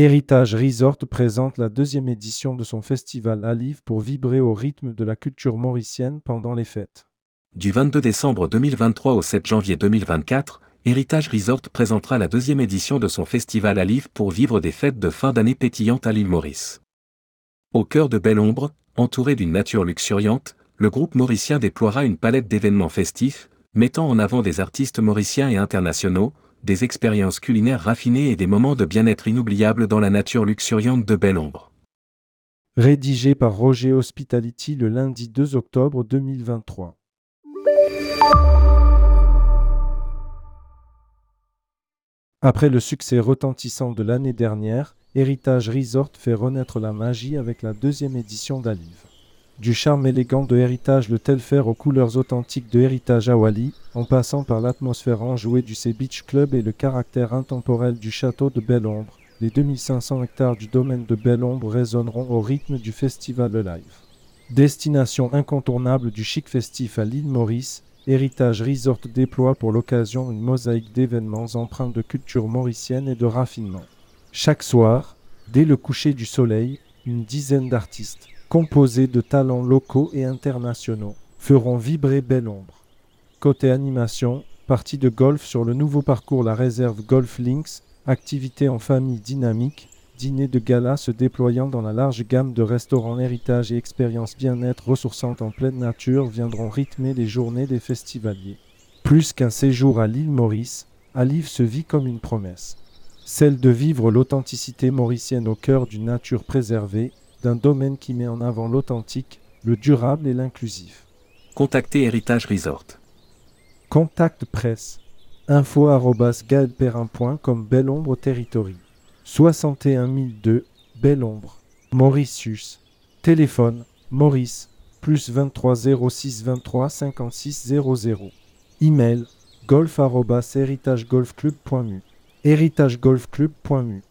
Héritage Resort présente la deuxième édition de son festival à Livre pour vibrer au rythme de la culture mauricienne pendant les fêtes. Du 22 décembre 2023 au 7 janvier 2024, Héritage Resort présentera la deuxième édition de son festival à Livre pour vivre des fêtes de fin d'année pétillantes à l'île Maurice. Au cœur de belle ombre, entouré d'une nature luxuriante, le groupe mauricien déploiera une palette d'événements festifs, mettant en avant des artistes mauriciens et internationaux, des expériences culinaires raffinées et des moments de bien-être inoubliables dans la nature luxuriante de Belle Ombre. Rédigé par Roger Hospitality le lundi 2 octobre 2023. Après le succès retentissant de l'année dernière, Héritage Resort fait renaître la magie avec la deuxième édition d'Alive. Du charme élégant de Héritage le Telfair aux couleurs authentiques de Héritage Awali, en passant par l'atmosphère enjouée du Sea Beach Club et le caractère intemporel du château de Belle-Ombre, les 2500 hectares du domaine de Belle-Ombre résonneront au rythme du festival live. Destination incontournable du chic festif à l'île Maurice, Héritage Resort déploie pour l'occasion une mosaïque d'événements empreints de culture mauricienne et de raffinement. Chaque soir, dès le coucher du soleil, une dizaine d'artistes, composés de talents locaux et internationaux, feront vibrer Belle Ombre. Côté animation, partie de golf sur le nouveau parcours La Réserve Golf Links, activité en famille dynamique, dîner de gala se déployant dans la large gamme de restaurants héritage et expériences bien-être ressourçantes en pleine nature viendront rythmer les journées des festivaliers. Plus qu'un séjour à l'île Maurice, Alive se vit comme une promesse. Celle de vivre l'authenticité mauricienne au cœur d'une nature préservée d'un domaine qui met en avant l'authentique, le durable et l'inclusif. Contactez Héritage Resort. Contact presse info.gaëlperrin.com Belle Ombre Territory. 61 002 Belle Ombre Mauritius. Téléphone Maurice plus 23 06 23 56 00 Email golf@héritagegolfclub.mu héritagegolfclub.mu